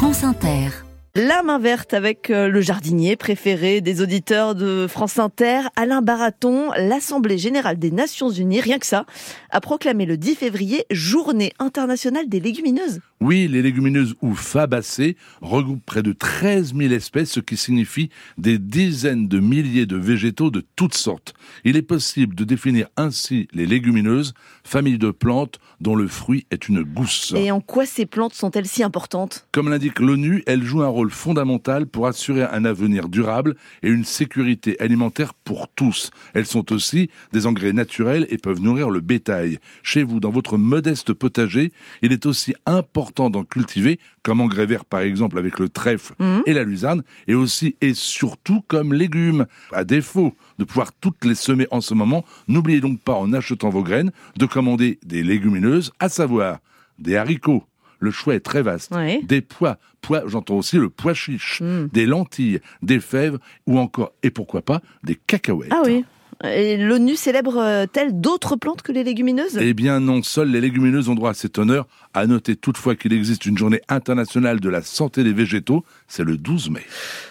France Inter. La main verte avec euh, le jardinier préféré des auditeurs de France Inter, Alain Baraton, l'Assemblée générale des Nations Unies, rien que ça, a proclamé le 10 février Journée internationale des légumineuses. Oui, les légumineuses ou fabacées regroupent près de 13 000 espèces, ce qui signifie des dizaines de milliers de végétaux de toutes sortes. Il est possible de définir ainsi les légumineuses, famille de plantes dont le fruit est une gousse. Et en quoi ces plantes sont-elles si importantes? Comme l'indique l'ONU, elles jouent un rôle fondamental pour assurer un avenir durable et une sécurité alimentaire pour tous. Elles sont aussi des engrais naturels et peuvent nourrir le bétail. Chez vous, dans votre modeste potager, il est aussi important d'en cultiver, comme engrais vert par exemple avec le trèfle Mhm. et la luzerne, et aussi et surtout comme légumes. À défaut de pouvoir toutes les semer en ce moment, n'oubliez donc pas en achetant vos graines de commander des légumineuses, à savoir des haricots. Le choix est très vaste. Ouais. Des pois, pois, j'entends aussi le pois chiche, Mm. des lentilles, des fèves ou encore, et pourquoi pas, des cacahuètes. Ah oui. Et l'ONU célèbre-t-elle d'autres plantes que les légumineuses? Eh bien non, seules les légumineuses ont droit à cet honneur. À noter toutefois qu'il existe une journée internationale de la santé des végétaux, c'est le 12 mai.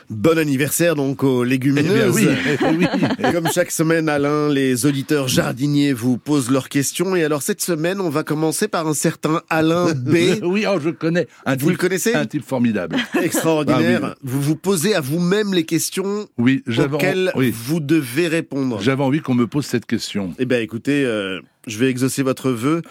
Bon anniversaire donc aux Eh légumineuses. bien oui, eh oui. Et Comme chaque semaine, Alain, les auditeurs jardiniers vous posent leurs questions. Et alors cette semaine, on va commencer par un certain Alain B. oui, oh, je connais. Un Vous le connaissez? Un type formidable. Extraordinaire. Ah Vous vous posez à vous-même les questions Oui, auxquelles oui, vous devez répondre. J'avais envie qu'on me pose cette question. Eh bien écoutez, euh, je vais exaucer votre vœu.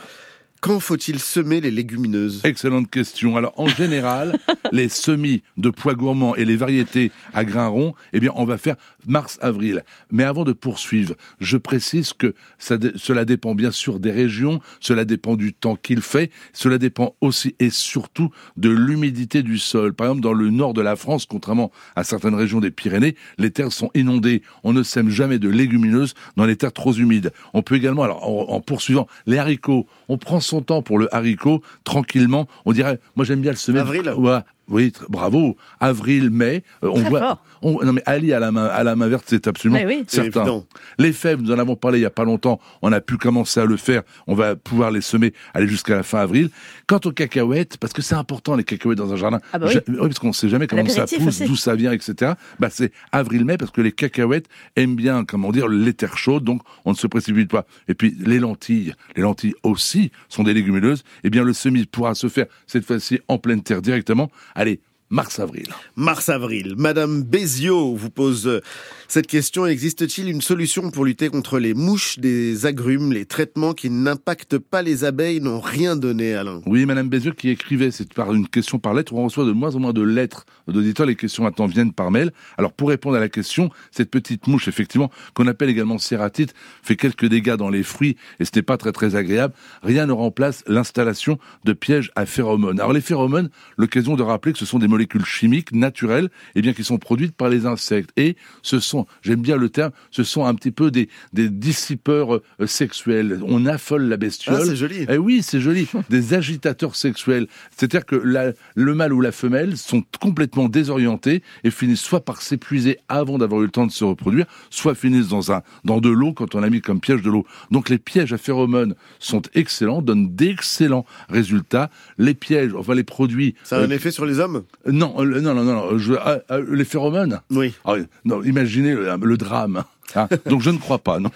Quand faut-il semer les légumineuses? Excellente question. Alors, en général, les semis de pois gourmands et les variétés à grains ronds, eh bien, on va faire mars-avril. Mais avant de poursuivre, je précise que ça cela dépend bien sûr des régions, cela dépend du temps qu'il fait, cela dépend aussi et surtout de l'humidité du sol. Par exemple, dans le nord de la France, contrairement à certaines régions des Pyrénées, les terres sont inondées. On ne sème jamais de légumineuses dans les terres trop humides. On peut également, alors, en, en poursuivant, les haricots, on prend son temps pour le haricot, tranquillement. On dirait, moi j'aime bien le semer. Avril Ouais, oui, bravo. Avril, mai, euh, on Très voit. fort. on- non mais Ali à la main, à la main verte, c'est absolument oui. Certain. Les fèves, nous en avons parlé il y a pas longtemps. On a pu commencer à le faire. On va pouvoir les semer, aller jusqu'à la fin avril. Quant aux cacahuètes, parce que c'est important les cacahuètes dans un jardin. Ah bah oui. Ja- parce qu'on sait jamais comment ça pousse, d'où ça vient, etc. Bah c'est avril-mai parce que les cacahuètes aiment bien, comment dire, les terres chaudes, donc on ne se précipite pas. Et puis les lentilles, les lentilles aussi sont des légumineuses. Eh bien le semis pourra se faire cette fois-ci en pleine terre directement. Allez, mars-avril. Mars-avril. Madame Béziot vous pose euh, cette question. Existe-t-il une solution pour lutter contre les mouches des agrumes Les traitements qui n'impactent pas les abeilles n'ont rien donné, Alain? Oui, Madame Bézieux qui écrivait, c'est par une question par lettre. On reçoit de moins en moins de lettres d'auditeurs. Les questions maintenant viennent par mail. Alors, pour répondre à la question, cette petite mouche, effectivement, qu'on appelle également cératite, fait quelques dégâts dans les fruits et ce n'est pas très très agréable. Rien ne remplace l'installation de pièges à phéromones. Alors, les phéromones, l'occasion de rappeler que ce sont des molécules chimiques naturelles, et bien qui sont produites par les insectes. Et ce sont, j'aime bien le terme, ce sont un petit peu des, des dissipeurs euh, sexuels. On affole la bestiole. Ah, c'est joli. Eh oui, c'est joli. Des agitateurs sexuels. C'est-à-dire que la- le mâle ou la femelle sont complètement désorientés et finissent soit par s'épuiser avant d'avoir eu le temps de se reproduire, soit finissent dans un, dans de l'eau quand on a mis comme piège de l'eau. Donc les pièges à phéromones sont excellents, donnent d'excellents résultats. Les pièges, enfin les produits. Ça a un euh, effet sur les hommes? Non, euh, non, non, non, non, je- ah, ah, les phéromones. Oui. Ah, non, imaginez le, le drame. hein. Donc je ne crois pas, non.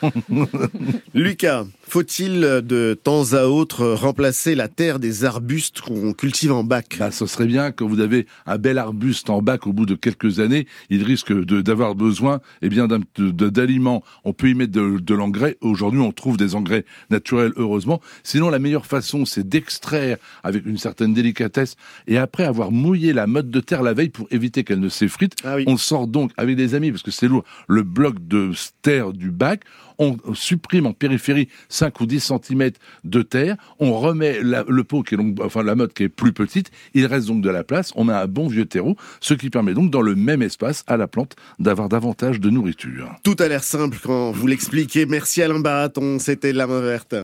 Lucas, faut-il euh, de temps à autre remplacer la terre des arbustes qu'on cultive en bac? Bah, ce serait bien quand vous avez un bel arbuste en bac au bout de quelques années, il risque d'avoir besoin eh bien d'aliments. On peut y mettre de, de l'engrais. Aujourd'hui, on trouve des engrais naturels, heureusement. Sinon, la meilleure façon, c'est d'extraire avec une certaine délicatesse et après avoir mouillé la motte de terre la veille pour éviter qu'elle ne s'effrite. Ah oui. On sort donc avec des amis, parce que c'est lourd, le bloc de terre du bac. On supprime en périphérie 5 ou 10 cm de terre. On remet la- le pot, qui est enfin la motte qui est plus petite. Il reste donc de la place. On met un bon vieux terreau, ce qui permet donc dans le même espace à la plante d'avoir davantage de nourriture. Tout a l'air simple quand vous l'expliquez. Merci Alain Baraton, c'était La Main Verte.